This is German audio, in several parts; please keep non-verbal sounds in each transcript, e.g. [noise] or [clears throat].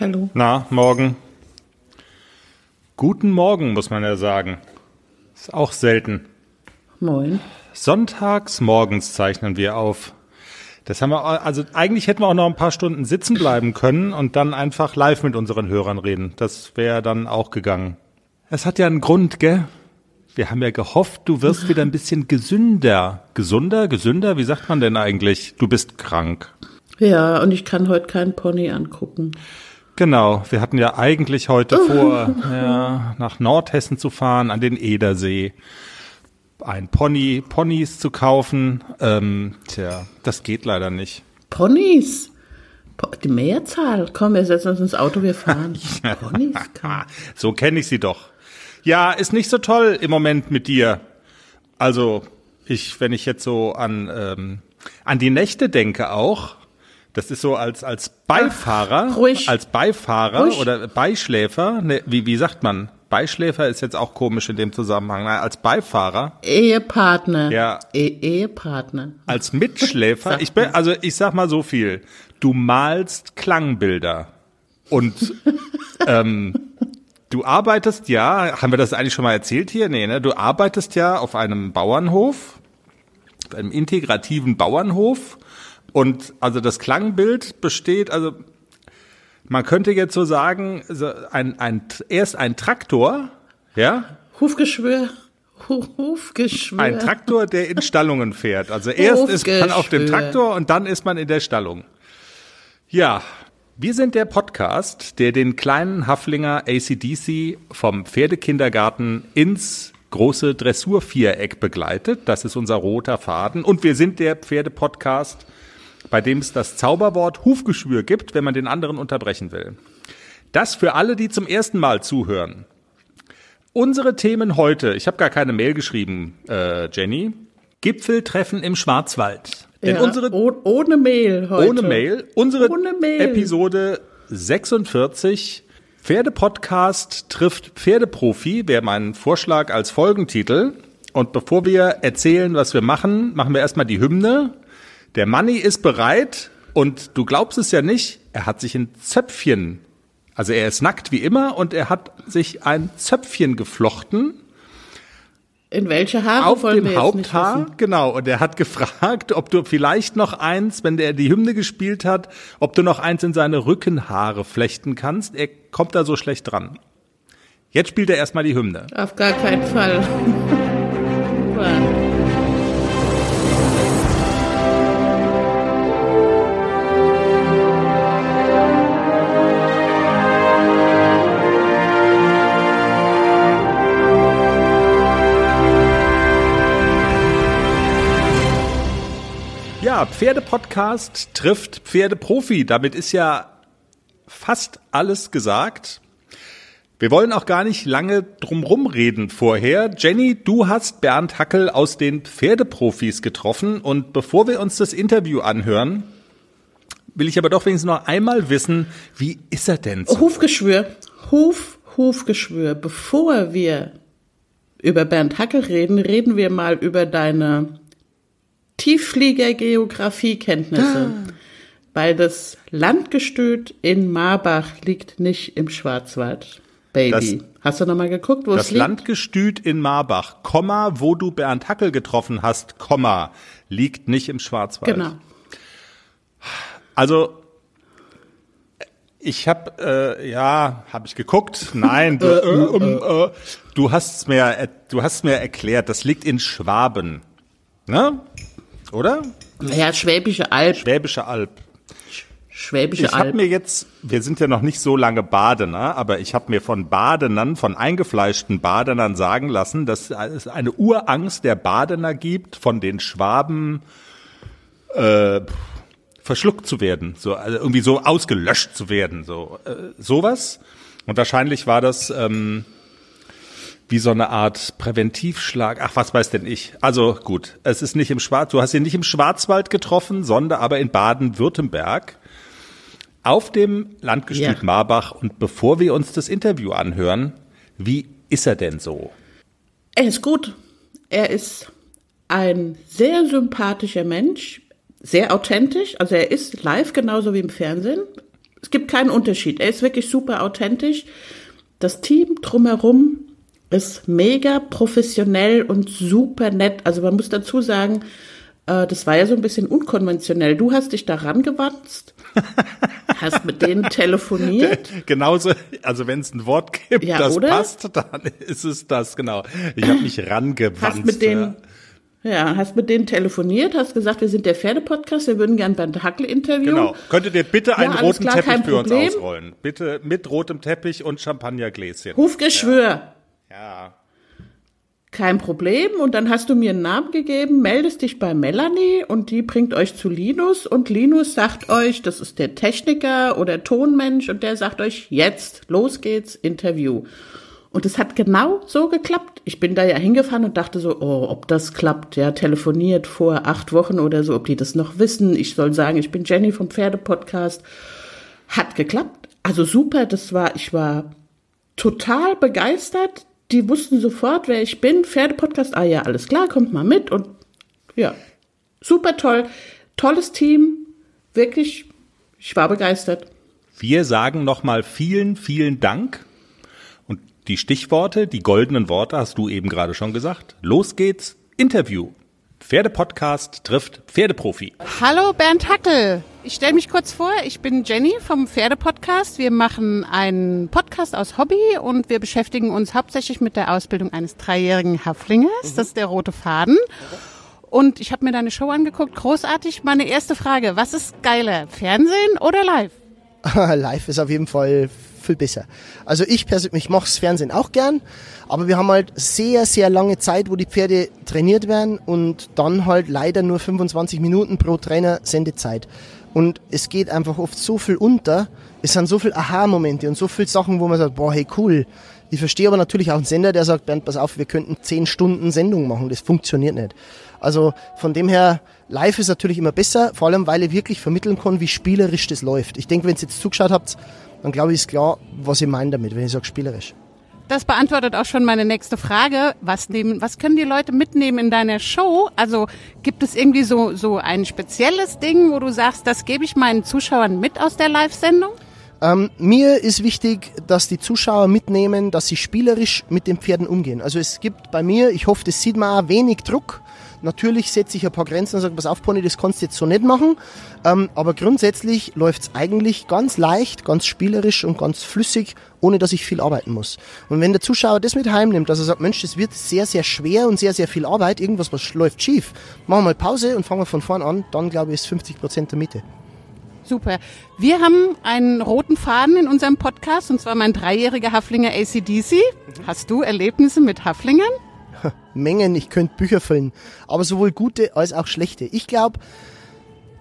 Hallo. Na, morgen. Guten Morgen, muss man ja sagen. Ist auch selten. Moin. Sonntags morgens zeichnen wir auf. Das haben wir, also eigentlich hätten wir auch noch ein paar Stunden sitzen bleiben können und dann einfach live mit unseren Hörern reden. Das wäre dann auch gegangen. Es hat ja einen Grund, gell? Wir haben ja gehofft, du wirst wieder ein bisschen gesünder. Gesunder, gesünder? Wie sagt man denn eigentlich? Du bist krank. Ja, und ich kann heute keinen Pony angucken. Genau, wir hatten ja eigentlich heute [laughs] vor, ja, nach Nordhessen zu fahren, an den Edersee. Ein Pony, Ponys zu kaufen. Ähm, tja, das geht leider nicht. Ponys? Po- Die Mehrzahl. Komm, wir setzen uns ins Auto, wir fahren. [laughs] Ponys? komm. So kenne ich sie doch. Ja, ist nicht so toll im Moment mit dir. Also, ich, wenn ich jetzt so an, ähm, an die Nächte denke auch, das ist so als, als Beifahrer, ruhig. als Beifahrer Ruhig. oder Beischläfer, ne, wie, wie sagt man? Beischläfer ist jetzt auch komisch in dem Zusammenhang. Na, als Beifahrer, Ehepartner. Ja. E Ehepartner. als Mitschläfer, [laughs] ich bin, also ich sag mal so viel. Du malst Klangbilder. Und [laughs] ähm, du arbeitest ja, haben wir das eigentlich schon mal erzählt hier? Nee, ne? Du arbeitest ja auf einem Bauernhof, auf einem integrativen Bauernhof. Und also das Klangbild besteht, also man könnte jetzt so sagen, so ein, ein, erst ein Traktor, ja, Hufgeschwür. Hu- Hufgeschwür. ein Traktor, der in Stallungen fährt. Also erst ist man auf dem. Traktor und dann ist man in der Stallung. Ja, wir sind der Podcast, der den kleinen Haflinger ACDC vom Pferdekindergarten ins große Dressurviereck begleitet. Das ist unser roter Faden. Und wir sind der Pferdepodcast, bei dem es das Zauberwort Hufgeschwür gibt, wenn man den anderen unterbrechen will. Das für alle, die zum ersten Mal zuhören. Unsere Themen heute, ich habe gar keine Mail geschrieben, äh, Jenny. Gipfeltreffen im Schwarzwald. Denn ja, unsere oh, ohne Mail heute. ohne Mail, unsere Ohne Mail. Episode 46 Pferdepodcast trifft Pferdeprofi wäre mein Vorschlag als Folgentitel. Und bevor wir erzählen, was wir machen, machen wir erstmal die Hymne. Der Manni ist bereit und du glaubst es ja nicht, er hat sich ein Zöpfchen, also er ist nackt wie immer und er hat sich ein Zöpfchen geflochten In welche Haare auf dem jetzt nicht Haupthaar, genau. Und er hat [laughs] gefragt, ob du vielleicht noch eins, wenn der die Hymne gespielt hat, ob du noch eins in seine Rückenhaare flechten kannst. Er kommt da so schlecht dran. Jetzt spielt er erstmal die Hymne. Auf gar keinen Fall. [laughs] Pferdepodcast trifft Pferdeprofi. Damit ist ja fast alles gesagt. Wir wollen auch gar nicht lange drumrum reden vorher. Jenny, du hast Bernd Hackel aus den Pferdeprofis getroffen und bevor wir uns das Interview anhören, will ich aber doch wenigstens noch einmal wissen, wie ist er denn so? Hufgeschwür. Huf, Hufgeschwür. Bevor wir über Bernd Hackel reden, reden wir mal über deine Tiefflieger-Geografiekenntnisse. Weil das Landgestüt in Marbach liegt nicht im Schwarzwald, Baby. Das- Hast du noch mal geguckt, wo es Das liegt? Landgestüt in Marbach, Komma, wo du Bernd Hackel getroffen hast, Komma, liegt nicht im Schwarzwald. Genau. Also ich habe äh, ja, habe ich geguckt. Nein, du, [laughs] äh, ähm, äh, du hast mir er- du hast mir erklärt, das liegt in Schwaben. Ne? Oder? Ja, Schwäbische Alb. Schwäbische Alb. Schwäbische Ich habe Alb. mir jetzt, wir sind ja noch nicht so lange Badener, aber ich habe mir von Badenern, von eingefleischten Badenern sagen lassen, dass es eine Urangst der Badener gibt, von den Schwaben äh, verschluckt zu werden, so also irgendwie so ausgelöscht zu werden, so äh, sowas. Und wahrscheinlich war das ähm, wie so eine Art Präventivschlag. Ach, was weiß denn ich? Also gut, es ist nicht im Schwarz. Du hast ihn nicht im Schwarzwald getroffen, sondern aber in Baden-Württemberg auf dem Landgestüt Ja. Marbach. Und bevor wir uns das Interview anhören, wie ist er denn so? Er ist gut. Er ist ein sehr sympathischer Mensch, sehr authentisch. Also er ist live genauso wie im Fernsehen. Es gibt keinen Unterschied. Er ist wirklich super authentisch. Das Team drumherum ist mega professionell und super nett. Also man muss dazu sagen, äh, das war ja so ein bisschen unkonventionell. Du hast dich daran gewandt, [laughs] hast mit denen telefoniert. Genauso, also wenn es ein Wort gibt, Ja, das oder? passt, dann ist es das, genau. Ich habe mich rangewandt. Hast mit denen, ja, hast mit denen telefoniert, hast gesagt, wir sind der Pferdepodcast, wir würden gern Bernd Hackel interviewen. Genau. Könntet ihr bitte einen alles roten klar, Teppich für uns Problem. ausrollen? Bitte mit rotem Teppich und Champagnergläschen. Hufgeschwür. Ja. Kein Problem. Und dann hast du mir einen Namen gegeben, meldest dich bei Melanie und die bringt euch zu Linus und Linus sagt euch, das ist der Techniker oder Tonmensch und der sagt euch, jetzt, los geht's, Interview. Und es hat genau so geklappt. Ich bin da ja hingefahren und dachte so, oh, ob das klappt. Ja, telefoniert vor acht Wochen oder so, ob die das noch wissen. Ich soll sagen, ich bin Jenny vom Pferdepodcast. Hat geklappt. Also super, das war, ich war total begeistert. Die wussten sofort, wer ich bin. Pferdepodcast, ah ja, alles klar, kommt mal mit. Und ja, super toll. Tolles Team. Wirklich, ich war begeistert. Wir sagen nochmal vielen, vielen Dank. Und die Stichworte, die goldenen Worte hast du eben gerade schon gesagt. Los geht's. Interview. Pferdepodcast trifft Pferdeprofi. Hallo Bernd Hackel. Ich stelle mich kurz vor, ich bin Jenny vom Pferdepodcast. Wir machen einen Podcast aus Hobby und wir beschäftigen uns hauptsächlich mit der Ausbildung eines dreijährigen Haflingers. Das ist der rote Faden. Und ich habe mir deine Show angeguckt, großartig. Meine erste Frage, was ist geiler, Fernsehen oder live? [laughs] Live ist auf jeden Fall viel besser. Also ich persönlich, ich mache das Fernsehen auch gern, aber wir haben halt sehr, sehr lange Zeit, wo die Pferde trainiert werden und dann halt leider nur 25 Minuten pro Trainer Sendezeit. Und es geht einfach oft so viel unter, es sind so viele Aha-Momente und so viele Sachen, wo man sagt, boah, hey, cool. Ich verstehe aber natürlich auch einen Sender, der sagt, Bernd, pass auf, wir könnten 10 Stunden Sendung machen. Das funktioniert nicht. Also von dem her, live ist natürlich immer besser, vor allem weil ich wirklich vermitteln kann, wie spielerisch das läuft. Ich denke, wenn ihr jetzt zugeschaut habt, dann glaube ich, ist klar, was ich meine damit, wenn ich sage spielerisch. Das beantwortet auch schon meine nächste Frage. Was nehmen, was können die Leute mitnehmen in deiner Show? Also gibt es irgendwie so, so ein spezielles Ding, wo du sagst, das gebe ich meinen Zuschauern mit aus der Live-Sendung? Ähm, mir ist wichtig, dass die Zuschauer mitnehmen, dass sie spielerisch mit den Pferden umgehen. Also es gibt bei mir, ich hoffe, das sieht man auch, wenig Druck. Natürlich setze ich ein paar Grenzen und sage, pass auf, Pony, das kannst du jetzt so nicht machen. Ähm, aber grundsätzlich läuft's eigentlich ganz leicht, ganz spielerisch und ganz flüssig, ohne dass ich viel arbeiten muss. Und wenn der Zuschauer das mit heimnimmt, dass er sagt, Mensch, das wird sehr, sehr schwer und sehr, sehr viel Arbeit, irgendwas was läuft schief, machen wir mal Pause und fangen wir von vorn an, dann glaube ich, ist 50 Prozent der Miete. Super. Wir haben einen roten Faden in unserem Podcast, und zwar mein dreijähriger Haflinger ACDC. Hast du Erlebnisse mit Haflingern? [laughs] Mengen, ich könnte Bücher füllen, aber sowohl gute als auch schlechte. Ich glaube,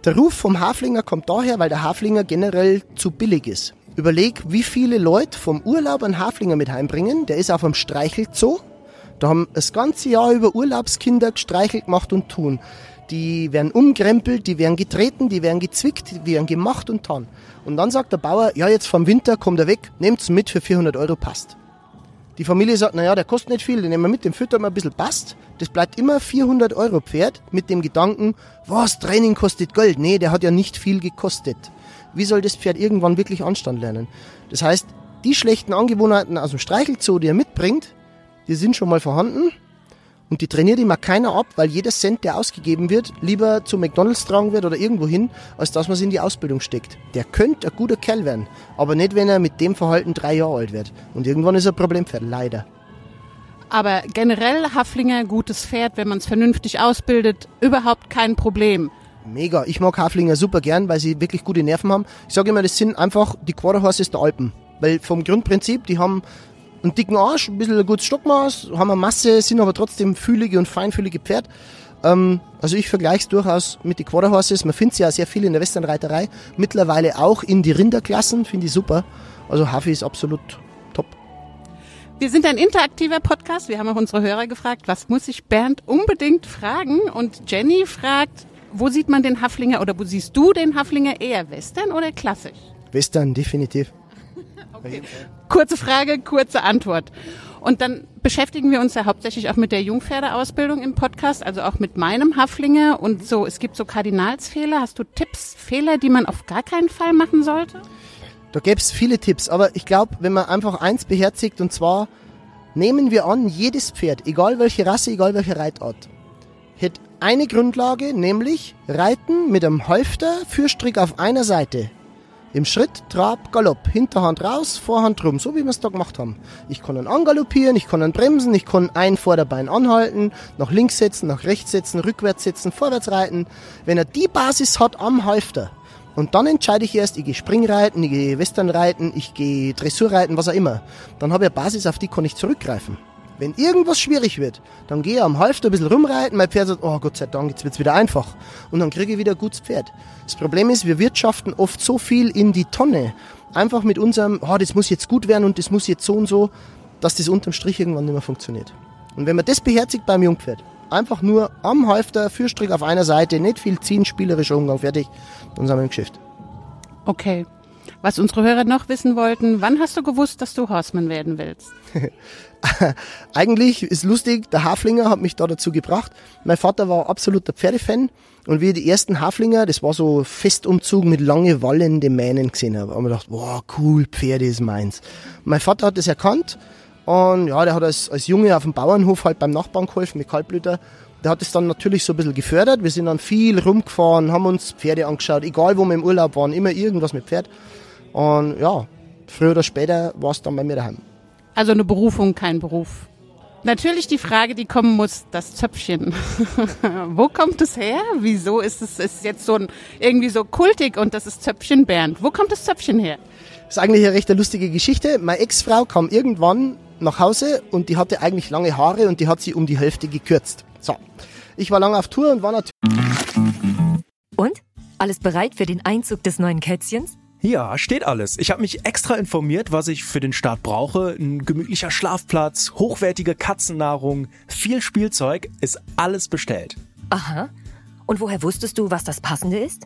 der Ruf vom Haflinger kommt daher, weil der Haflinger generell zu billig ist. Überleg, wie viele Leute vom Urlaub einen Haflinger mit heimbringen. Der ist auf einem Streichelzoo. Da haben das ganze Jahr über Urlaubskinder gestreichelt gemacht und tun. Die werden umkrempelt, die werden getreten, die werden gezwickt, die werden gemacht und tan. Und dann sagt der Bauer, ja, jetzt vom Winter kommt er weg, nehmt's mit für 400 Euro, passt. Die Familie sagt, naja, der kostet nicht viel, den nehmen wir mit, den füttern wir ein bisschen, passt. Das bleibt immer 400 Euro Pferd mit dem Gedanken, was, Training kostet Geld. Nee, der hat ja nicht viel gekostet. Wie soll das Pferd irgendwann wirklich Anstand lernen? Das heißt, die schlechten Angewohnheiten aus dem Streichelzoo, die er mitbringt, die sind schon mal vorhanden. Und die trainiert immer keiner ab, weil jeder Cent, der ausgegeben wird, lieber zu McDonalds tragen wird oder irgendwo hin, als dass man es in die Ausbildung steckt. Der könnte ein guter Kerl werden, aber nicht, wenn er mit dem Verhalten drei Jahre alt wird. Und irgendwann ist er ein Problempferd, leider. Aber generell Haflinger, gutes Pferd, wenn man es vernünftig ausbildet, überhaupt kein Problem. Mega. Ich mag Haflinger super gern, weil sie wirklich gute Nerven haben. Ich sage immer, das sind einfach die Quarter Horses der Alpen. Weil vom Grundprinzip, die haben einen dicken Arsch, ein bisschen ein gutes Stockmaß, haben eine Masse, sind aber trotzdem fühlige und feinfühlige Pferd. Ähm, also ich vergleiche es durchaus mit den Quarter Horses. Man findet sie ja sehr viel in der Westernreiterei. Mittlerweile auch in die Rinderklassen, finde ich super. Also Hafi ist absolut top. Wir sind ein interaktiver Podcast. Wir haben auch unsere Hörer gefragt, was muss ich Bernd unbedingt fragen? Und Jenny fragt, wo sieht man den Haflinger oder wo siehst du den Haflinger eher Western oder klassisch? Western, definitiv. Kurze Frage, kurze Antwort. Und dann beschäftigen wir uns ja hauptsächlich auch mit der Jungpferdeausbildung im Podcast, also auch mit meinem Haflinger und so. Es gibt so Kardinalsfehler. Hast du Tipps, Fehler, die man auf gar keinen Fall machen sollte? Da gäbe es viele Tipps, aber ich glaube, wenn man einfach eins beherzigt, und zwar nehmen wir an, jedes Pferd, egal welche Rasse, egal welche Reitart, hätte eine Grundlage, nämlich Reiten mit einem Halfter, Fürstrick auf einer Seite. Im Schritt, Trab, Galopp, Hinterhand raus, Vorhand rum, so wie wir es da gemacht haben. Ich kann ihn angaloppieren, ich kann ihn bremsen, ich kann ein Vorderbein anhalten, nach links setzen, nach rechts setzen, rückwärts setzen, vorwärts reiten. Wenn er die Basis hat am Halfter, und dann entscheide ich erst, ich gehe Springreiten, ich gehe Westernreiten, ich gehe Dressurreiten, was auch immer. Dann habe ich eine Basis, auf die kann ich zurückgreifen. Wenn irgendwas schwierig wird, dann gehe ich am Halfter ein bisschen rumreiten, mein Pferd sagt, oh Gott sei Dank, jetzt wird's wieder einfach. Und dann kriege ich wieder ein gutes Pferd. Das Problem ist, wir wirtschaften oft so viel in die Tonne, einfach mit unserem, oh, das muss jetzt gut werden und das muss jetzt so und so, dass das unterm Strich irgendwann nicht mehr funktioniert. Und wenn man das beherzigt beim Jungpferd, einfach nur am Halfter, Fürstrick auf einer Seite, nicht viel ziehen, spielerischer Umgang, fertig, dann sind wir im Geschäft. Okay. Was unsere Hörer noch wissen wollten, wann hast du gewusst, dass du Horseman werden willst? [laughs] Eigentlich ist lustig, der Haflinger hat mich da dazu gebracht. Mein Vater war absoluter Pferdefan und wie die ersten Haflinger, das war so Festumzug mit lange wallende Mähnen gesehen habe, haben wir gedacht, wow, cool, Pferde ist meins. Mein Vater hat das erkannt und ja, der hat als, als Junge auf dem Bauernhof halt beim Nachbarn geholfen mit Kaltblüter der hat es dann natürlich so ein bisschen gefördert. Wir sind dann viel rumgefahren, haben uns Pferde angeschaut, egal wo wir im Urlaub waren, immer irgendwas mit Pferd. Und ja, früher oder später war es dann bei mir daheim. Also eine Berufung, kein Beruf. Natürlich die Frage, die kommen muss, das Zöpfchen. [laughs] Wo kommt es her? Wieso ist es ist jetzt so ein, irgendwie so kultig und das ist Zöpfchen Bernd? Wo kommt das Zöpfchen her? Das ist eigentlich eine recht lustige Geschichte. Meine Ex-Frau kam irgendwann nach Hause und die hatte eigentlich lange Haare und die hat sie um die Hälfte gekürzt. So, ich war lange auf Tour und war natürlich... Und? Alles bereit für den Einzug des neuen Kätzchens? Ja, steht alles. Ich habe mich extra informiert, was ich für den Start brauche. Ein gemütlicher Schlafplatz, hochwertige Katzennahrung, viel Spielzeug, ist alles bestellt. Aha. Und woher wusstest du, was das Passende ist?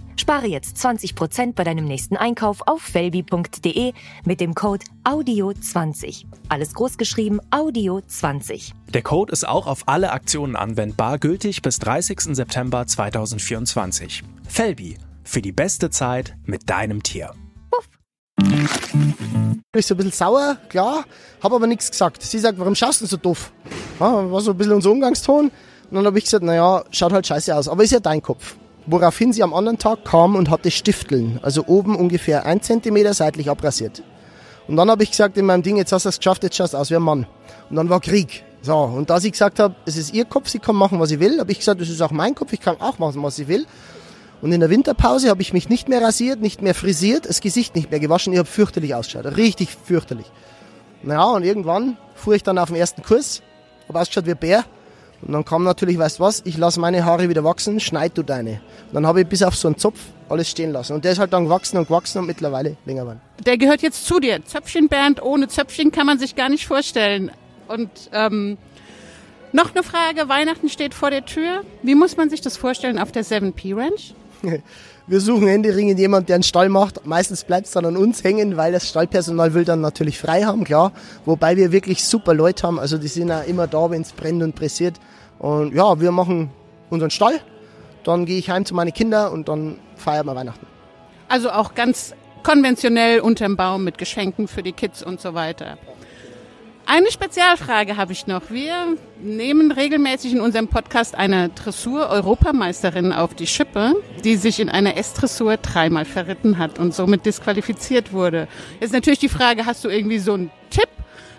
Spare jetzt 20% bei deinem nächsten Einkauf auf felbi.de mit dem Code AUDIO20. Alles großgeschrieben AUDIO20. Der Code ist auch auf alle Aktionen anwendbar, gültig bis 30. September 2024. Felbi, für die beste Zeit mit deinem Tier. Puff. Ich so ein bisschen sauer, klar, habe aber nichts gesagt. Sie sagt, warum schaust du so doof? Ja, war so ein bisschen unser Umgangston. Und dann habe ich gesagt, naja, schaut halt scheiße aus, aber ist ja dein Kopf. Woraufhin sie am anderen Tag kam und hatte Stifteln, also oben ungefähr ein Zentimeter seitlich abrasiert. Und dann habe ich gesagt in meinem Ding, jetzt hast du es geschafft, jetzt schaust du aus wie ein Mann. Und dann war Krieg. So, und da sie gesagt hat, es ist ihr Kopf, sie kann machen, was sie will, habe ich gesagt, es ist auch mein Kopf, ich kann auch machen, was ich will. Und in der Winterpause habe ich mich nicht mehr rasiert, nicht mehr frisiert, das Gesicht nicht mehr gewaschen, ich habe fürchterlich ausgeschaut, richtig fürchterlich. Naja, und irgendwann fuhr ich dann auf den ersten Kurs, habe ausgeschaut wie ein Bär, und dann kam natürlich, weißt du was, ich lasse meine Haare wieder wachsen, schneid du deine. Und dann habe ich bis auf so einen Zopf alles stehen lassen. Und der ist halt dann gewachsen und gewachsen und mittlerweile länger geworden. Der gehört jetzt zu dir. Zöpfchenband ohne Zöpfchen kann man sich gar nicht vorstellen. Und ähm, noch eine Frage, Weihnachten steht vor der Tür. Wie muss man sich das vorstellen auf der 7P Ranch? [laughs] Wir suchen händeringend jemanden, der einen Stall macht. Meistens bleibt es dann an uns hängen, weil das Stallpersonal will dann natürlich frei haben, klar. Wobei wir wirklich super Leute haben. Also die sind ja immer da, wenn es brennt und pressiert. Und ja, wir machen unseren Stall. Dann gehe ich heim zu meinen Kindern und dann feiern wir Weihnachten. Also auch ganz konventionell unterm Baum mit Geschenken für die Kids und so weiter. Eine Spezialfrage habe ich noch. Wir nehmen regelmäßig in unserem Podcast eine Dressur-Europameisterin auf die Schippe, die sich in einer S-Dressur dreimal verritten hat und somit disqualifiziert wurde. Jetzt natürlich die Frage, hast du irgendwie so einen Tipp,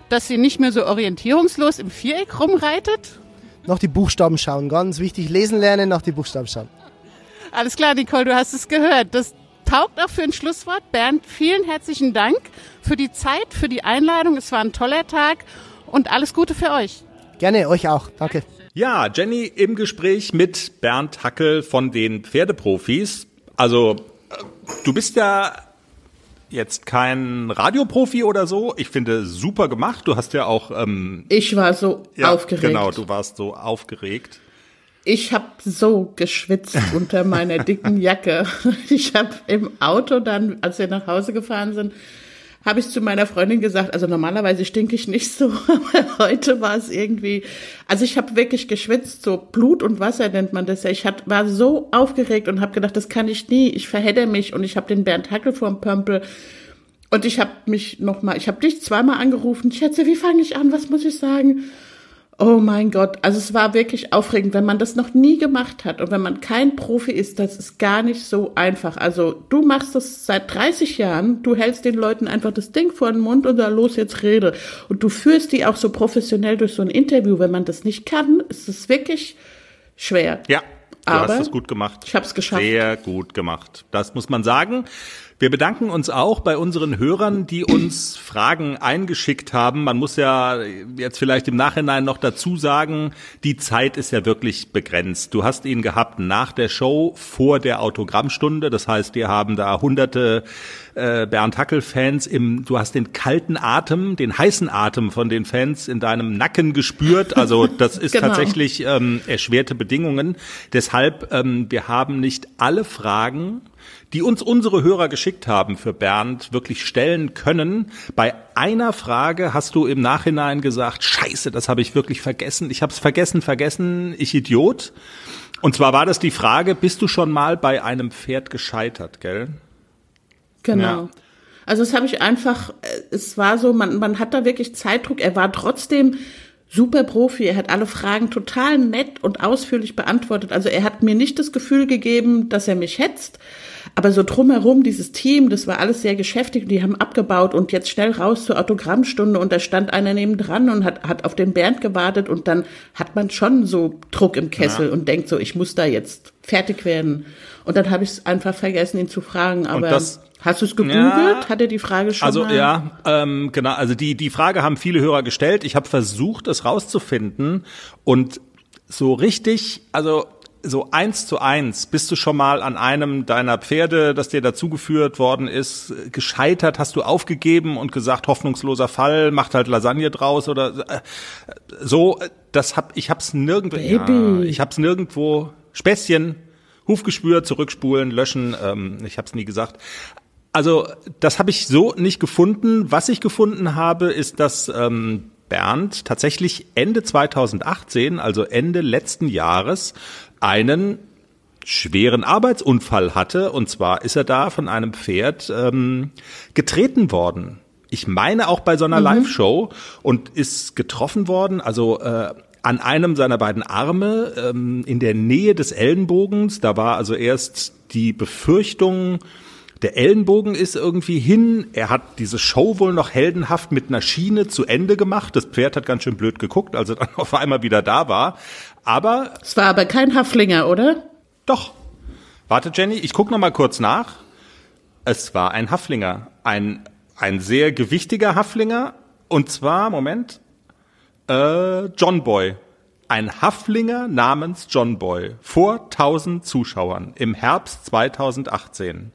dass sie nicht mehr so orientierungslos im Viereck rumreitet? Nach die Buchstaben schauen, ganz wichtig. Lesen lernen, nach die Buchstaben schauen. Alles klar, Nicole, du hast es gehört. Das taugt auch für ein Schlusswort. Bernd, vielen herzlichen Dank für die Zeit, für die Einladung. Es war ein toller Tag und alles Gute für euch. Gerne, euch auch. Danke. Ja, Jenny im Gespräch mit Bernd Hackel von den Pferdeprofis. Also, äh, du bist ja jetzt kein Radioprofi oder so. Ich finde super gemacht. Du hast ja auch. Ähm, ich war so ja, aufgeregt. Genau, du warst so aufgeregt. Ich habe so geschwitzt [laughs] unter meiner dicken Jacke. Ich habe im Auto dann, als wir nach Hause gefahren sind, habe ich zu meiner Freundin gesagt, also normalerweise stinke ich nicht so, [laughs] aber heute war es irgendwie, also ich habe wirklich geschwitzt, so Blut und Wasser nennt man das ja. Ich hat, war so aufgeregt und habe gedacht, das kann ich nie, ich verhedder mich und ich habe den Bernd Hackel vorm Pömpel und ich habe mich nochmal, ich habe dich zweimal angerufen, Schätze, wie fange ich an, was muss ich sagen? Oh mein Gott, also es war wirklich aufregend, wenn man das noch nie gemacht hat und wenn man kein Profi ist, das ist gar nicht so einfach. Also du machst das seit 30 Jahren, du hältst den Leuten einfach das Ding vor den Mund und da los jetzt rede. Und du führst die auch so professionell durch so ein Interview. Wenn man das nicht kann, ist es wirklich schwer. Ja, du Aber hast es gut gemacht. Ich habe es geschafft. Sehr gut gemacht. Das muss man sagen. Wir bedanken uns auch bei unseren Hörern, die uns Fragen eingeschickt haben. Man muss ja jetzt vielleicht im Nachhinein noch dazu sagen, die Zeit ist ja wirklich begrenzt. Du hast ihn gehabt nach der Show, vor der Autogrammstunde. Das heißt, wir haben da hunderte äh, Bernd Hackel-Fans im, du hast den kalten Atem, den heißen Atem von den Fans in deinem Nacken gespürt. Also das [laughs] ist Genau. tatsächlich ähm, erschwerte Bedingungen. Deshalb, ähm, wir haben nicht alle Fragen die uns unsere Hörer geschickt haben für Bernd, wirklich stellen können. Bei einer Frage hast du im Nachhinein gesagt, scheiße, das habe ich wirklich vergessen. Ich habe es vergessen, vergessen, ich Idiot. Und zwar war das die Frage, bist du schon mal bei einem Pferd gescheitert, gell? Genau. Ja. Also das habe ich einfach, äh, es war so, man, man hat da wirklich Zeitdruck. Er war trotzdem super Profi. Er hat alle Fragen total nett und ausführlich beantwortet. Also er hat mir nicht das Gefühl gegeben, dass er mich hetzt. Aber so drumherum, dieses Team, das war alles sehr geschäftig. Die haben abgebaut und jetzt schnell raus zur Autogrammstunde und da stand einer nebendran und hat, hat auf den Bernd gewartet und dann hat man schon so Druck im Kessel und denkt so, ich muss da jetzt fertig werden. Und dann habe ich es einfach vergessen, ihn zu fragen. Aber das- hast du es gegoogelt? Ja. Hat er die Frage schon Also mal? ja, ähm, genau. Also die die Frage haben viele Hörer gestellt. Ich habe versucht, es rauszufinden und so richtig, also so eins zu eins, bist du schon mal an einem deiner Pferde, das dir dazugeführt worden ist, gescheitert? Hast du aufgegeben und gesagt, hoffnungsloser Fall, macht halt Lasagne draus oder äh, so? Das hab ich hab's nirgendwo. Ja, Baby. ich hab's nirgendwo. Späßchen, Hufgespür, zurückspulen, löschen. Ähm, ich hab's nie gesagt. Also das habe ich so nicht gefunden. Was ich gefunden habe, ist, dass ähm, Bernd tatsächlich Ende 2018, also Ende letzten Jahres, einen schweren Arbeitsunfall hatte. Und zwar ist er da von einem Pferd ähm, getreten worden. Ich meine auch bei so einer Live-Show und ist getroffen worden, also äh, an einem seiner beiden Arme ähm, in der Nähe des Ellenbogens. Da war also erst die Befürchtung, der Ellenbogen ist irgendwie hin. Er hat diese Show wohl noch heldenhaft mit einer Schiene zu Ende gemacht. Das Pferd hat ganz schön blöd geguckt, als er dann [laughs] auf einmal wieder da war. Aber Es war aber kein Haflinger, oder? doch. Warte, Jenny, ich guck noch mal kurz nach. Es war ein Haflinger, ein ein sehr gewichtiger Haflinger und zwar Moment, äh, John Boy. Ein Haflinger namens John Boy vor 1000 Zuschauern im Herbst 2018.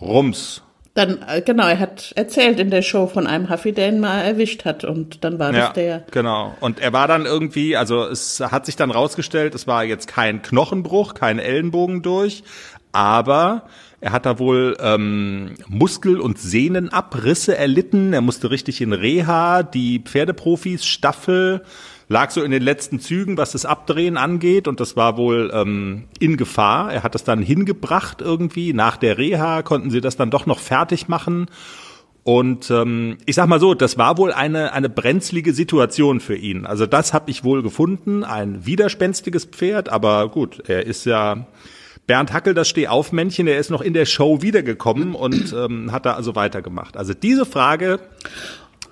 Rums. Dann, äh, genau, er hat erzählt in der Show von einem Huffy, der ihn mal erwischt hat. Und dann war das der. genau. Und er war dann irgendwie, also es hat sich dann rausgestellt, es war jetzt kein Knochenbruch, kein Ellenbogen durch, aber er hat da wohl ähm, Muskel- und Sehnenabrisse erlitten. Er musste richtig in Reha. Die Pferdeprofis Staffel lag so in den letzten Zügen, was das Abdrehen angeht. Und das war wohl ähm, in Gefahr. Er hat das dann hingebracht irgendwie. Nach der Reha konnten sie das dann doch noch fertig machen. Und ähm, ich sag mal so, das war wohl eine eine brenzlige Situation für ihn. Also das habe ich wohl gefunden, ein widerspenstiges Pferd, aber gut, er ist ja Bernd Hackel, das Stehaufmännchen, er ist noch in der Show wiedergekommen und ähm, hat da also weitergemacht. Also diese Frage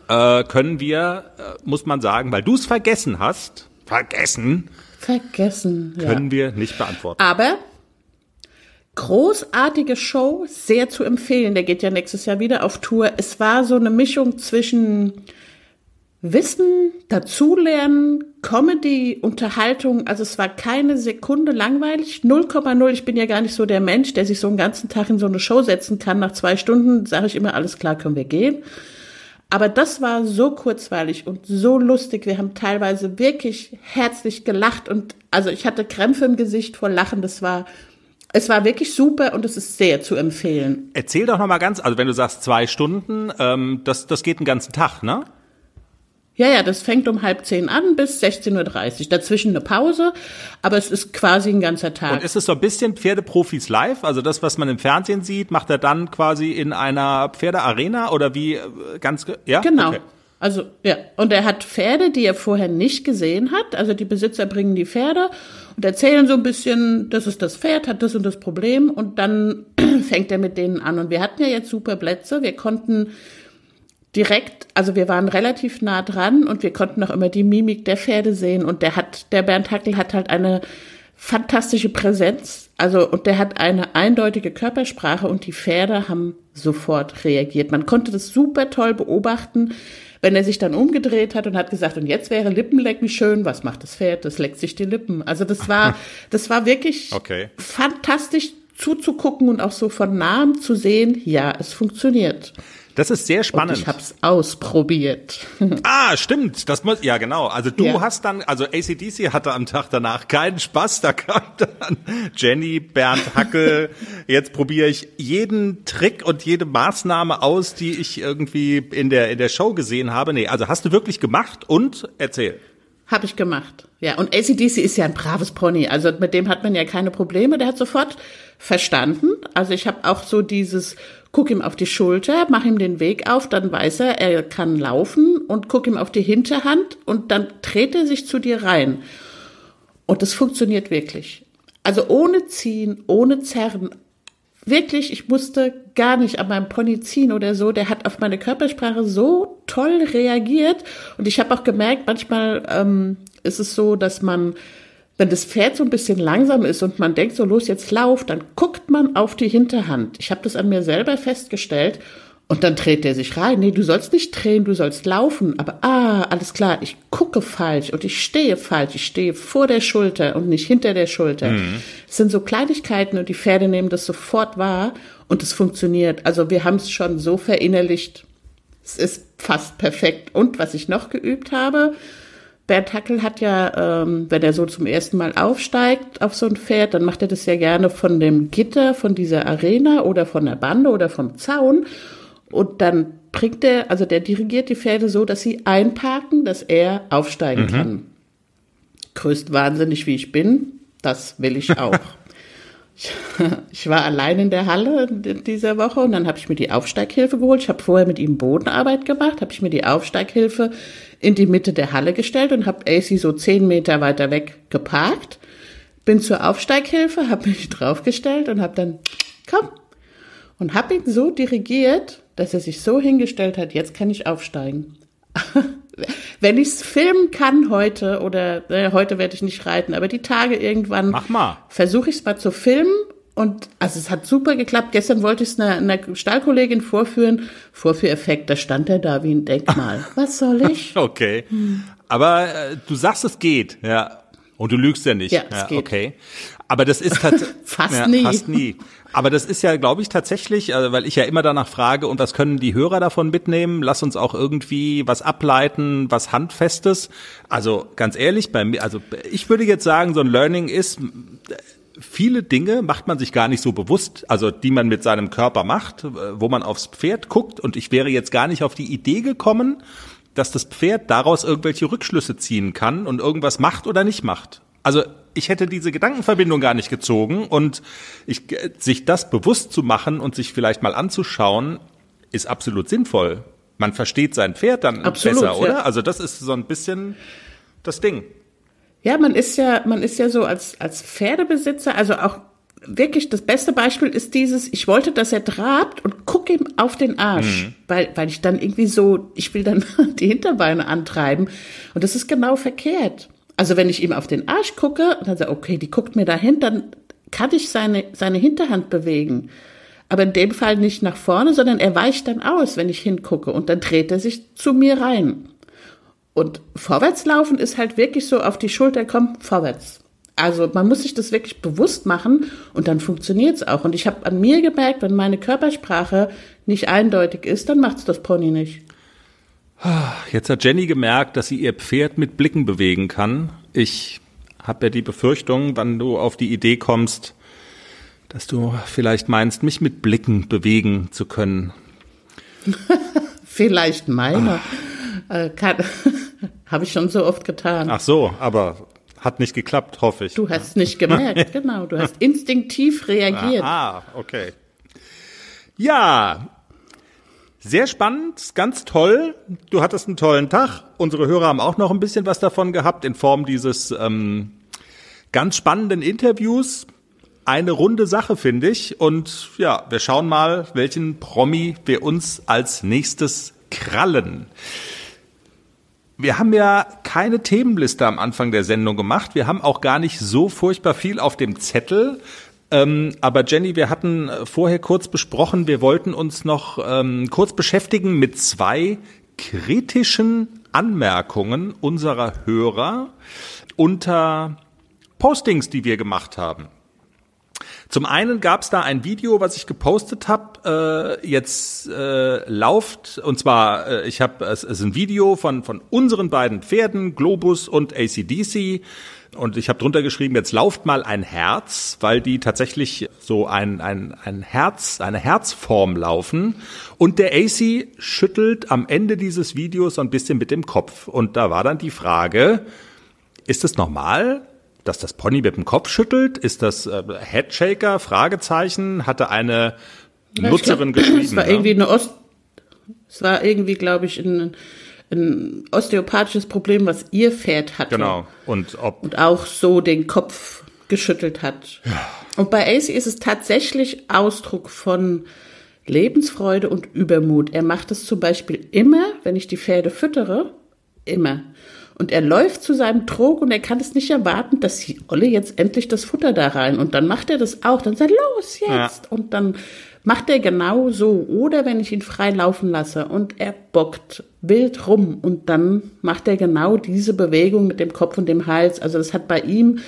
äh, können wir, äh, muss man sagen, weil du es vergessen hast, vergessen, Vergessen. Ja. können wir nicht beantworten. Aber großartige Show, sehr zu empfehlen. Der geht ja nächstes Jahr wieder auf Tour. Es war so eine Mischung zwischen Wissen, dazulernen, Comedy, Unterhaltung. Also es war keine Sekunde langweilig. 0,0. Ich bin ja gar nicht so der Mensch, der sich so einen ganzen Tag in so eine Show setzen kann. Nach zwei Stunden sage ich immer, alles klar, können wir gehen. Aber das war so kurzweilig und so lustig. Wir haben teilweise wirklich herzlich gelacht und also ich hatte Krämpfe im Gesicht vor Lachen. Das war es war wirklich super und es ist sehr zu empfehlen. Erzähl doch noch mal ganz, also wenn du sagst zwei Stunden, ähm, das, das geht einen ganzen Tag, ne? Ja, ja, das fängt um halb zehn an bis 16.30 Uhr. Dazwischen eine Pause, aber es ist quasi ein ganzer Tag. Und ist es so ein bisschen Pferdeprofis live? Also das, was man im Fernsehen sieht, macht er dann quasi in einer Pferdearena oder wie äh, ganz, ja? Genau. Okay. Also, ja. Und er hat Pferde, die er vorher nicht gesehen hat. Also die Besitzer bringen die Pferde und erzählen so ein bisschen, das ist das Pferd, hat das und das Problem und dann [clears throat] fängt er mit denen an. Und wir hatten ja jetzt super Plätze, wir konnten direkt, also wir waren relativ nah dran und wir konnten auch immer die Mimik der Pferde sehen und der hat, der Bernd Hackel hat halt eine fantastische Präsenz, also und der hat eine eindeutige Körpersprache und die Pferde haben sofort reagiert. Man konnte das super toll beobachten, wenn er sich dann umgedreht hat und hat gesagt, und jetzt wäre Lippenlecken schön, was macht das Pferd? Das leckt sich die Lippen. Also das war, [laughs] das war wirklich Okay. fantastisch zuzugucken und auch so von nahem zu sehen, ja, es funktioniert. Das ist sehr Und spannend. ich hab's ausprobiert. [laughs] Ah, stimmt. Das muss, ja genau. Also du Ja. hast dann, also ACDC hatte am Tag danach keinen Spaß. Da kam [laughs] dann Jenny, Bernd Hackel. Jetzt probiere ich jeden Trick und jede Maßnahme aus, die ich irgendwie in der, in der Show gesehen habe. Nee, also hast du wirklich gemacht und erzähl. Hab ich gemacht. Ja, und ACDC ist ja ein braves Pony. Also mit dem hat man ja keine Probleme. Der hat sofort verstanden. Also ich habe auch so dieses, guck ihm auf die Schulter, mach ihm den Weg auf, dann weiß er, er kann laufen und guck ihm auf die Hinterhand und dann dreht er sich zu dir rein. Und das funktioniert wirklich. Also ohne Ziehen, ohne Zerren. Wirklich, ich musste gar nicht an meinem Pony ziehen oder so. Der hat auf meine Körpersprache so toll reagiert. Und ich habe auch gemerkt, manchmal ähm, ist es so, dass man, wenn das Pferd so ein bisschen langsam ist und man denkt so, los, jetzt lauf, dann guckt man auf die Hinterhand. Ich habe das an mir selber festgestellt. Und dann dreht der sich rein. Nee, du sollst nicht drehen, du sollst laufen. Aber ah, alles klar, ich gucke falsch und ich stehe falsch. Ich stehe vor der Schulter und nicht hinter der Schulter. Es sind so Kleinigkeiten und die Pferde nehmen das sofort wahr und es funktioniert. Also wir haben es schon so verinnerlicht. Es ist fast perfekt. Und was ich noch geübt habe, Bernd Hackel hat ja, ähm, wenn er so zum ersten Mal aufsteigt auf so ein Pferd, dann macht er das ja gerne von dem Gitter, von dieser Arena oder von der Bande oder vom Zaun. Und dann bringt er, also der dirigiert die Pferde so, dass sie einparken, dass er aufsteigen kann. Größt wahnsinnig wie ich bin, das will ich auch. [laughs] Ich, ich war allein in der Halle in dieser Woche und dann habe ich mir die Aufsteighilfe geholt. Ich habe vorher mit ihm Bodenarbeit gemacht, habe ich mir die Aufsteighilfe in die Mitte der Halle gestellt und habe AC so zehn Meter weiter weg geparkt. Bin zur Aufsteighilfe, habe mich draufgestellt und habe dann, komm, und habe ihn so dirigiert, dass er sich so hingestellt hat, jetzt kann ich aufsteigen. [laughs] Wenn ich es filmen kann heute, oder äh, heute werde ich nicht reiten, aber die Tage irgendwann versuche ich es mal zu filmen. Und also es hat super geklappt. Gestern wollte ich es einer, einer Stallkollegin vorführen. Vorführeffekt, da stand er da wie ein Denkmal. [laughs] Was soll ich? Okay. Aber äh, du sagst, es geht, ja. Und du lügst ja nicht. Ja, es geht. Okay. Aber das ist tatsächlich [laughs] Fast ja, nie. Fast nie. Aber das ist ja, glaube ich, tatsächlich, also, weil ich ja immer danach frage, und was können die Hörer davon mitnehmen? Lass uns auch irgendwie was ableiten, was Handfestes. Also ganz ehrlich, bei mir, also ich würde jetzt sagen, so ein Learning ist, viele Dinge macht man sich gar nicht so bewusst, also die man mit seinem Körper macht, wo man aufs Pferd guckt. Und ich wäre jetzt gar nicht auf die Idee gekommen, dass das Pferd daraus irgendwelche Rückschlüsse ziehen kann und irgendwas macht oder nicht macht. Also ich hätte diese Gedankenverbindung gar nicht gezogen und ich, sich das bewusst zu machen und sich vielleicht mal anzuschauen, ist absolut sinnvoll. Man versteht sein Pferd dann Absolut, besser, oder? ja. Also das ist so ein bisschen das Ding. Ja, man ist ja, man ist ja so als, als Pferdebesitzer, also auch wirklich das beste Beispiel ist dieses, ich wollte, dass er trabt und guck ihm auf den Arsch, weil, weil ich dann irgendwie so, ich will dann [laughs] die Hinterbeine antreiben und das ist genau verkehrt. Also wenn ich ihm auf den Arsch gucke und dann sage, okay, die guckt mir dahin, dann kann ich seine, seine Hinterhand bewegen. Aber in dem Fall nicht nach vorne, sondern er weicht dann aus, wenn ich hingucke und dann dreht er sich zu mir rein. Und vorwärtslaufen ist halt wirklich so auf die Schulter kommen, vorwärts. Also man muss sich das wirklich bewusst machen und dann funktioniert es auch. Und ich habe an mir gemerkt, wenn meine Körpersprache nicht eindeutig ist, dann macht's das Pony nicht. Jetzt hat Jenny gemerkt, dass sie ihr Pferd mit Blicken bewegen kann. Ich habe ja die Befürchtung, wenn du auf die Idee kommst, dass du vielleicht meinst, mich mit Blicken bewegen zu können. [laughs] vielleicht meine. Äh, [laughs] Habe ich schon so oft getan. Ach so, aber hat nicht geklappt, hoffe ich. Du hast nicht gemerkt, [laughs] genau. Du hast instinktiv reagiert. Ah, okay. Ja, sehr spannend, ganz toll. Du hattest einen tollen Tag. Unsere Hörer haben auch noch ein bisschen was davon gehabt in Form dieses ähm, ganz spannenden Interviews. Eine runde Sache, finde ich. Und ja, wir schauen mal, welchen Promi wir uns als nächstes krallen. Wir haben ja keine Themenliste am Anfang der Sendung gemacht. Wir haben auch gar nicht so furchtbar viel auf dem Zettel. Ähm, aber Jenny, wir hatten vorher kurz besprochen, wir wollten uns noch ähm, kurz beschäftigen mit zwei kritischen Anmerkungen unserer Hörer unter Postings, die wir gemacht haben. Zum einen gab es da ein Video, was ich gepostet habe, äh, jetzt äh, lauft, und zwar, äh, ich habe, es ist ein Video von, von unseren beiden Pferden, Globus und ACDC. Und ich habe drunter geschrieben, jetzt lauft mal ein Herz, weil die tatsächlich so ein, ein, ein Herz, eine Herzform laufen. Und der AC schüttelt am Ende dieses Videos so ein bisschen mit dem Kopf. Und da war dann die Frage, ist es normal, dass das Pony mit dem Kopf schüttelt? Ist das äh, Headshaker? Fragezeichen. Hatte eine ja, Nutzerin glaub, [clears throat] geschrieben. Es war irgendwie eine Ost, es war irgendwie, glaube ich, ein, ein osteopathisches Problem, was ihr Pferd hatte. Genau. Und ob und auch so den Kopf geschüttelt hat. Ja. Und bei AC ist es tatsächlich Ausdruck von Lebensfreude und Übermut. Er macht es zum Beispiel immer, wenn ich die Pferde füttere, immer. Und er läuft zu seinem Trog und er kann es nicht erwarten, dass die Olle jetzt endlich das Futter da rein. Und dann macht er das auch. Dann sagt er, los jetzt. Ja. Und dann macht er genau so. Oder wenn ich ihn frei laufen lasse und er bockt wild rum und dann macht er genau diese Bewegung mit dem Kopf und dem Hals. Also das hat bei ihm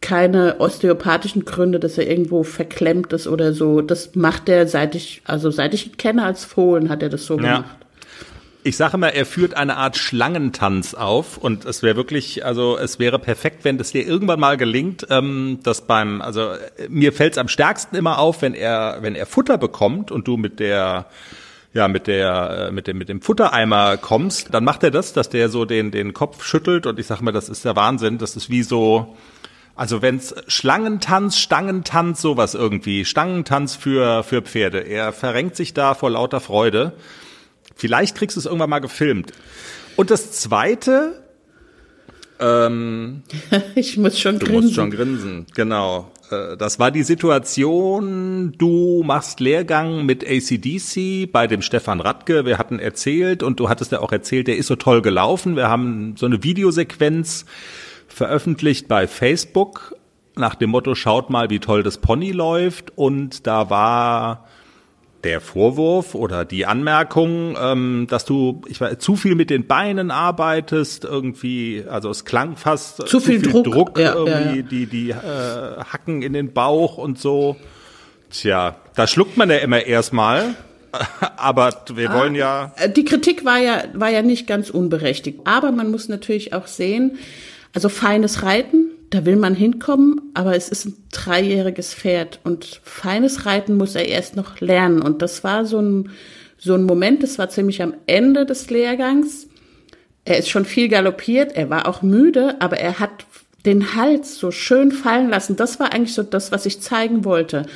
keine osteopathischen Gründe, dass er irgendwo verklemmt ist oder so. Das macht er, seit ich, also seit ich ihn kenne als Fohlen, hat er das so ja. Ich sage mal, er führt eine Art Schlangentanz auf und es wäre wirklich, also es wäre perfekt, wenn das dir irgendwann mal gelingt, ähm, dass beim, also mir fällt es am stärksten immer auf, wenn er, wenn er Futter bekommt und du mit der ja, mit der, äh, mit dem, mit dem Futtereimer kommst, dann macht er das, dass der so den, den Kopf schüttelt und ich sag mal, das ist der Wahnsinn. Das ist wie so, also wenn's Schlangentanz, Stangentanz, sowas irgendwie, Stangentanz für, für Pferde. Er verrenkt sich da vor lauter Freude. Vielleicht kriegst du es irgendwann mal gefilmt. Und das zweite, ähm, [laughs] ich muss schon du grinsen. Du musst schon grinsen, genau. Äh, das war die Situation, du machst Lehrgang mit ACDC bei dem Stefan Radke. Wir hatten erzählt und du hattest ja auch erzählt, der ist so toll gelaufen. Wir haben so eine Videosequenz veröffentlicht bei Facebook nach dem Motto, schaut mal, wie toll das Pony läuft. Und da war der Vorwurf oder die Anmerkung, ähm, dass du ich weiß, zu viel mit den Beinen arbeitest, irgendwie, also es klang fast zu, zu viel, viel, Druck, Druck ja, irgendwie, ja, ja. die, die äh, Hacken in den Bauch und so. Tja, da schluckt man ja immer erstmal. [laughs] Aber wir ah, wollen ja. Die Kritik war ja, war ja nicht ganz unberechtigt. Aber man muss natürlich auch sehen, also feines Reiten da will man hinkommen, aber es ist ein dreijähriges Pferd und feines Reiten muss er erst noch lernen. Und das war so ein, so ein Moment, das war ziemlich am Ende des Lehrgangs. Er ist schon viel galoppiert, er war auch müde, aber er hat den Hals so schön fallen lassen. Das war eigentlich so das, was ich zeigen wollte.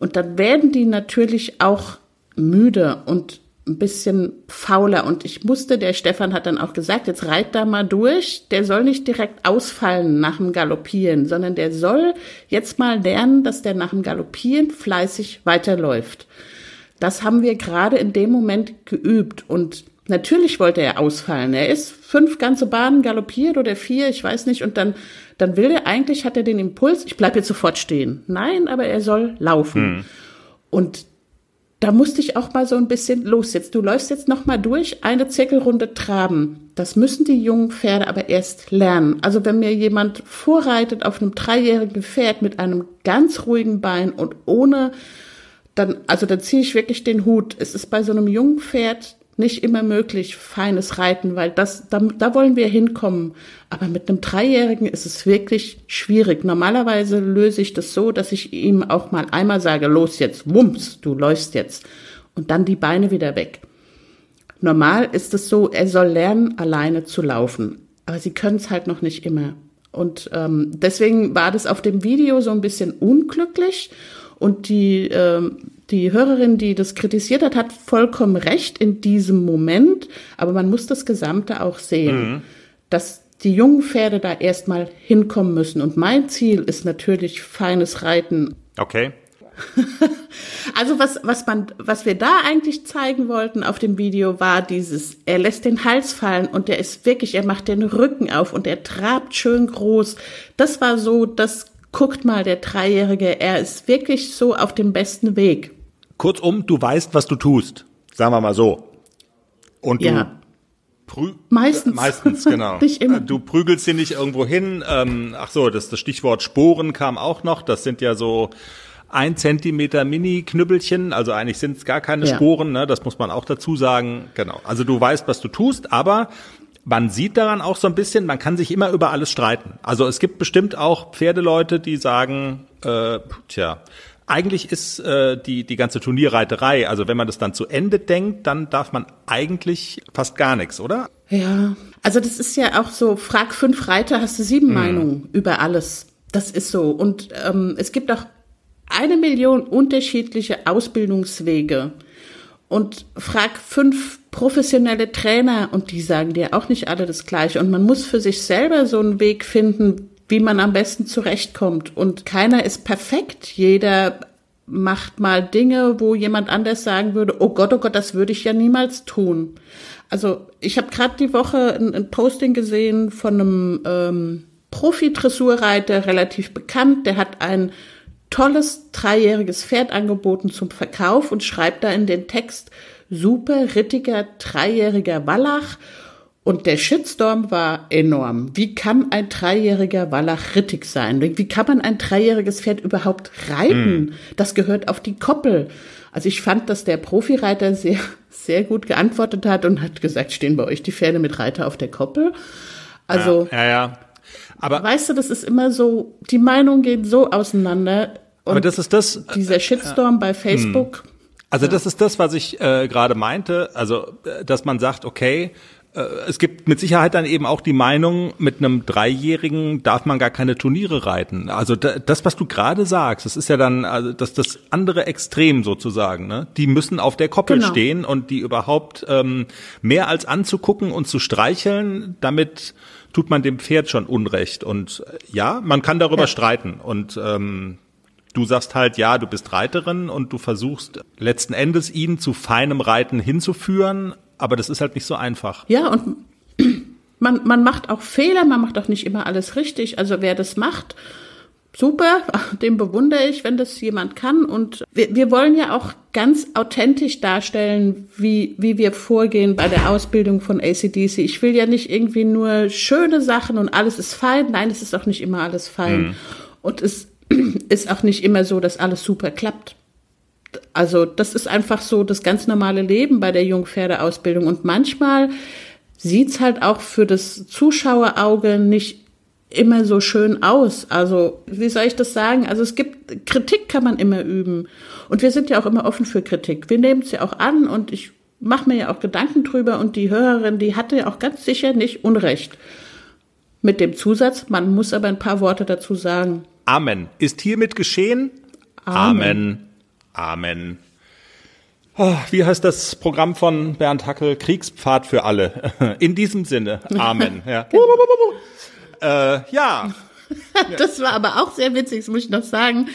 Und dann werden die natürlich auch müde und ein bisschen fauler. Und ich musste, der Stefan hat dann auch gesagt, jetzt reit da mal durch. Der soll nicht direkt ausfallen nach dem Galoppieren, sondern der soll jetzt mal lernen, dass der nach dem Galoppieren fleißig weiterläuft. Das haben wir gerade in dem Moment geübt. Und Natürlich wollte er ausfallen. Er ist fünf ganze Bahnen galoppiert oder vier, ich weiß nicht. Und dann, dann will er eigentlich, hat er den Impuls, ich bleib jetzt sofort stehen. Nein, aber er soll laufen. Hm. Und da musste ich auch mal so ein bisschen los jetzt. Du läufst jetzt noch mal durch eine Zirkelrunde traben. Das müssen die jungen Pferde aber erst lernen. Also wenn mir jemand vorreitet auf einem dreijährigen Pferd mit einem ganz ruhigen Bein und ohne, dann, also dann ziehe ich wirklich den Hut. Es ist bei so einem jungen Pferd nicht immer möglich, feines Reiten, weil das, da, da wollen wir hinkommen. Aber mit einem Dreijährigen ist es wirklich schwierig. Normalerweise löse ich das so, dass ich ihm auch mal einmal sage, los jetzt, wumms, du läufst jetzt. Und dann die Beine wieder weg. Normal ist es so, er soll lernen, alleine zu laufen. Aber sie können es halt noch nicht immer. Und ähm, deswegen war das auf dem Video so ein bisschen unglücklich. Und die, ähm, die Hörerin, die das kritisiert hat, hat vollkommen recht in diesem Moment. Aber man muss das Gesamte auch sehen, dass die jungen Pferde da erstmal hinkommen müssen. Und mein Ziel ist natürlich feines Reiten. Okay. [laughs] Also was, was man, was wir da eigentlich zeigen wollten auf dem Video war dieses, er lässt den Hals fallen und der ist wirklich, er macht den Rücken auf und er trabt schön groß. Das war so, das guckt mal der Dreijährige, er ist wirklich so auf dem besten Weg. Kurzum, du weißt, was du tust. Sagen wir mal so. Und du Ja. prü Meistens. Meistens, genau. [laughs] Nicht immer. Du prügelst sie nicht irgendwo hin. Ähm, ach so, das, das Stichwort Sporen kam auch noch. Das sind ja so ein Zentimeter Mini-Knüppelchen. Also eigentlich sind es gar keine Ja. Sporen. Ne? Das muss man auch dazu sagen. Genau. Also du weißt, was du tust, aber man sieht daran auch so ein bisschen, man kann sich immer über alles streiten. Also es gibt bestimmt auch Pferdeleute, die sagen, äh, tja, eigentlich ist äh, die, die ganze Turnierreiterei, also wenn man das dann zu Ende denkt, dann darf man eigentlich fast gar nichts, oder? Ja, also das ist ja auch so, frag fünf Reiter, hast du sieben Meinungen über alles. Das ist so. Und ähm, es gibt auch eine Million unterschiedliche Ausbildungswege. Und frag fünf professionelle Trainer und die sagen dir auch nicht alle das Gleiche. Und man muss für sich selber so einen Weg finden, wie man am besten zurechtkommt. Und keiner ist perfekt. Jeder macht mal Dinge, wo jemand anders sagen würde, oh Gott, oh Gott, das würde ich ja niemals tun. Also ich habe gerade die Woche ein, ein Posting gesehen von einem ähm, Profi-Dressurreiter, relativ bekannt, der hat ein tolles dreijähriges Pferd angeboten zum Verkauf und schreibt da in den Text super rittiger dreijähriger Wallach und der Shitstorm war enorm. Wie kann ein dreijähriger Wallach rittig sein? Wie kann man ein dreijähriges Pferd überhaupt reiten? Das gehört auf die Koppel. Also ich fand, dass der Profireiter sehr, sehr gut geantwortet hat und hat gesagt, stehen bei euch die Pferde mit Reiter auf der Koppel? Also, ja, ja. Aber, weißt du, das ist immer so, die Meinungen gehen so auseinander. Und aber das ist das, dieser Shitstorm bei Facebook. Also das ist das, was ich äh, gerade meinte. Also, äh, dass man sagt, okay, äh, es gibt mit Sicherheit dann eben auch die Meinung, mit einem Dreijährigen darf man gar keine Turniere reiten. Also da, das, was du gerade sagst, das ist ja dann also das, das andere Extrem sozusagen. Ne? Die müssen auf der Koppel Genau. stehen und die überhaupt ähm, mehr als anzugucken und zu streicheln, damit tut man dem Pferd schon Unrecht. Und äh, ja, man kann darüber Ja. streiten. Und ähm, Du sagst halt, ja, du bist Reiterin und du versuchst letzten Endes ihn zu feinem Reiten hinzuführen, aber das ist halt nicht so einfach. Ja, und [clears throat] man, man macht auch Fehler, man macht auch nicht immer alles richtig. Also wer das macht, super, [laughs] den bewundere ich, wenn das jemand kann. Und wir, wir wollen ja auch ganz authentisch darstellen, wie, wie wir vorgehen bei der Ausbildung von ACDC. Ich will ja nicht irgendwie nur schöne Sachen und alles ist fein. Nein, es ist auch nicht immer alles fein. Und es [clears throat] ist auch nicht immer so, dass alles super klappt. Also das ist einfach so das ganz normale Leben bei der Jungpferdeausbildung. Und manchmal sieht's halt auch für das Zuschauerauge nicht immer so schön aus. Also wie soll ich das sagen? Also es gibt Kritik kann man immer üben. Und wir sind ja auch immer offen für Kritik. Wir nehmen es ja auch an und ich mache mir ja auch Gedanken drüber. Und die Hörerin, die hatte ja auch ganz sicher nicht Unrecht. Mit dem Zusatz, man muss aber ein paar Worte dazu sagen. Amen. Ist hiermit geschehen? Amen. Amen. Ah, Wie heißt das Programm von Bernd Hackel? Kriegspfad für alle. [laughs] In diesem Sinne. Amen. [laughs] Ja. äh, ja. [laughs] Das war aber auch sehr witzig, das muss ich noch sagen.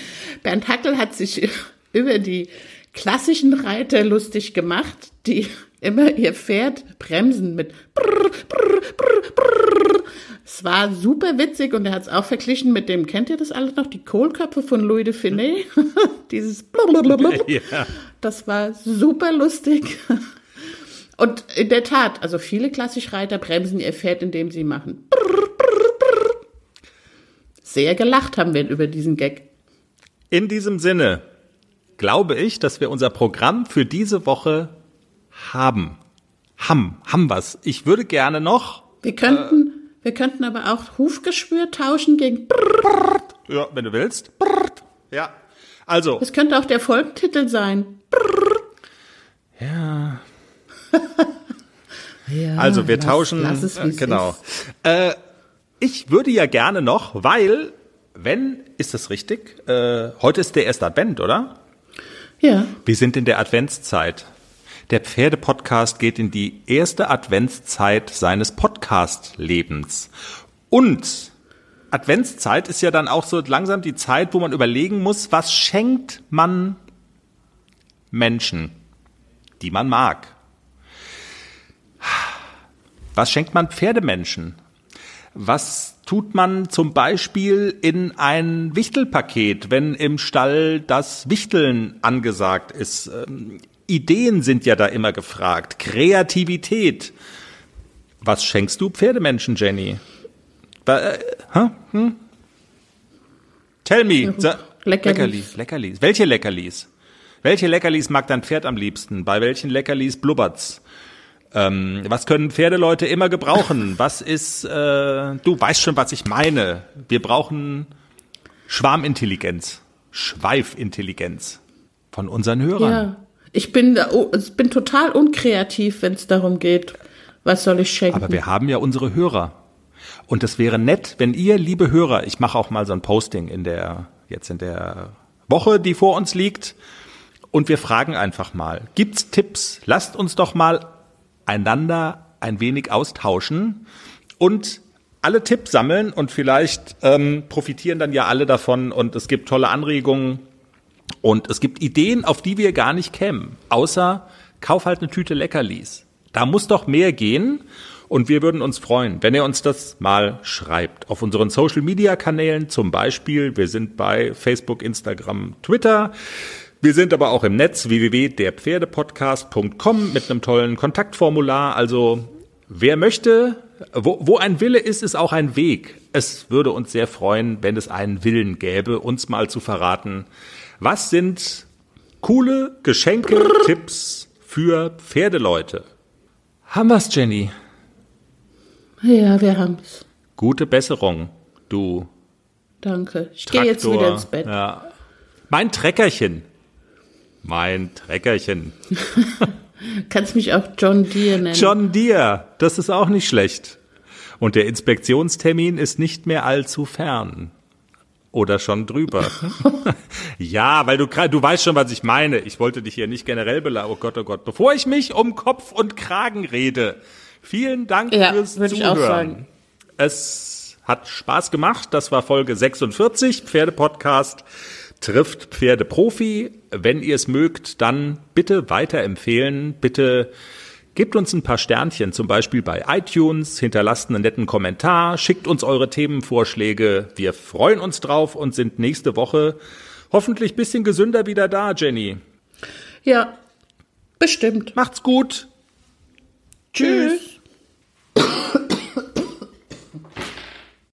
Bernd Hackel hat sich über die klassischen Reiter lustig gemacht, die immer ihr Pferd bremsen mit brrr, brrr, brrr, brrr. Es war super witzig und er hat es auch verglichen mit dem, kennt ihr das alles noch, die Kohlköpfe von Louis de Finet? [laughs] Dieses blablabla. Ja. Das war super lustig. Und in der Tat, also viele Klassikreiter bremsen ihr Pferd, indem sie machen. Sehr gelacht haben wir über diesen Gag. In diesem Sinne glaube ich, dass wir unser Programm für diese Woche haben. Ham, haben was. Ich würde gerne noch, Wir könnten, wir könnten aber auch Hufgeschwür tauschen gegen brrr. ja, wenn du willst. Brrrt. Ja. Also, Das könnte auch der Folgentitel sein. ja. [laughs] Ja, Also wir lass- tauschen, lass es, äh, genau. Äh, ich würde ja gerne noch, weil, wenn, ist das richtig? Äh, heute ist der erste Advent, oder? Ja, Wir sind in der Adventszeit. Der Pferdepodcast geht in die erste Adventszeit seines Podcast-Lebens. Und Adventszeit ist ja dann auch so langsam die Zeit, wo man überlegen muss, was schenkt man Menschen, die man mag? Was schenkt man Pferdemenschen? Was tut man zum Beispiel in ein Wichtelpaket, wenn im Stall das Wichteln angesagt ist? Ideen sind ja da immer gefragt. Kreativität. Was schenkst du Pferdemenschen, Jenny? Äh? Hm? Tell me. Leckerlis. Leckerlis. Leckerlis. Welche Leckerlis? Welche Leckerlis mag dein Pferd am liebsten? Bei welchen Leckerlis blubbert's? Ähm, was können Pferdeleute immer gebrauchen? [laughs] Was ist, äh, du weißt schon, was ich meine. Wir brauchen Schwarmintelligenz, Schweifintelligenz von unseren Hörern. ja. Ich bin, oh, ich bin total unkreativ, wenn es darum geht, was soll ich schenken. Aber wir haben ja unsere Hörer. Und es wäre nett, wenn ihr, liebe Hörer, ich mache auch mal so ein Posting in der, jetzt in der Woche, die vor uns liegt, und wir fragen einfach mal, gibt's Tipps? Lasst uns doch mal einander ein wenig austauschen und alle Tipps sammeln und vielleicht ähm, profitieren dann ja alle davon und es gibt tolle Anregungen und es gibt Ideen, auf die wir gar nicht kämen, außer kauf halt eine Tüte Leckerlis. Da muss doch mehr gehen und wir würden uns freuen, wenn ihr uns das mal schreibt. Auf unseren Social Media Kanälen zum Beispiel. Wir sind bei Facebook, Instagram, Twitter. Wir sind aber auch im Netz www.derpferdepodcast.com mit einem tollen Kontaktformular. Also wer möchte, wo, wo ein Wille ist, ist auch ein Weg. Es würde uns sehr freuen, wenn es einen Willen gäbe, uns mal zu verraten, was sind coole Geschenke, Tipps für Pferdeleute. Haben wir's, Jenny? ja, wir haben's. Gute Besserung, du Danke. Ich gehe jetzt wieder ins Bett. Ja. Mein Treckerchen. Mein Treckerchen. [laughs] Kannst mich auch John Deere nennen. John Deere, das ist auch nicht schlecht. Und der Inspektionstermin ist nicht mehr allzu fern. Oder schon drüber. [laughs] ja, weil du, du weißt schon, was ich meine. Ich wollte dich hier nicht generell beladen. Oh Gott, oh Gott. Bevor ich mich um Kopf und Kragen rede, vielen Dank Ja, fürs würde ich Zuhören. auch sagen. Es hat Spaß gemacht. Das war Folge 46, Pferdepodcast trifft Pferdeprofi. Wenn ihr es mögt, dann bitte weiterempfehlen. Bitte gebt uns ein paar Sternchen, zum Beispiel bei iTunes, hinterlasst einen netten Kommentar, schickt uns eure Themenvorschläge. Wir freuen uns drauf und sind nächste Woche hoffentlich ein bisschen gesünder wieder da, Jenny. Ja, bestimmt. Macht's gut. Tschüss.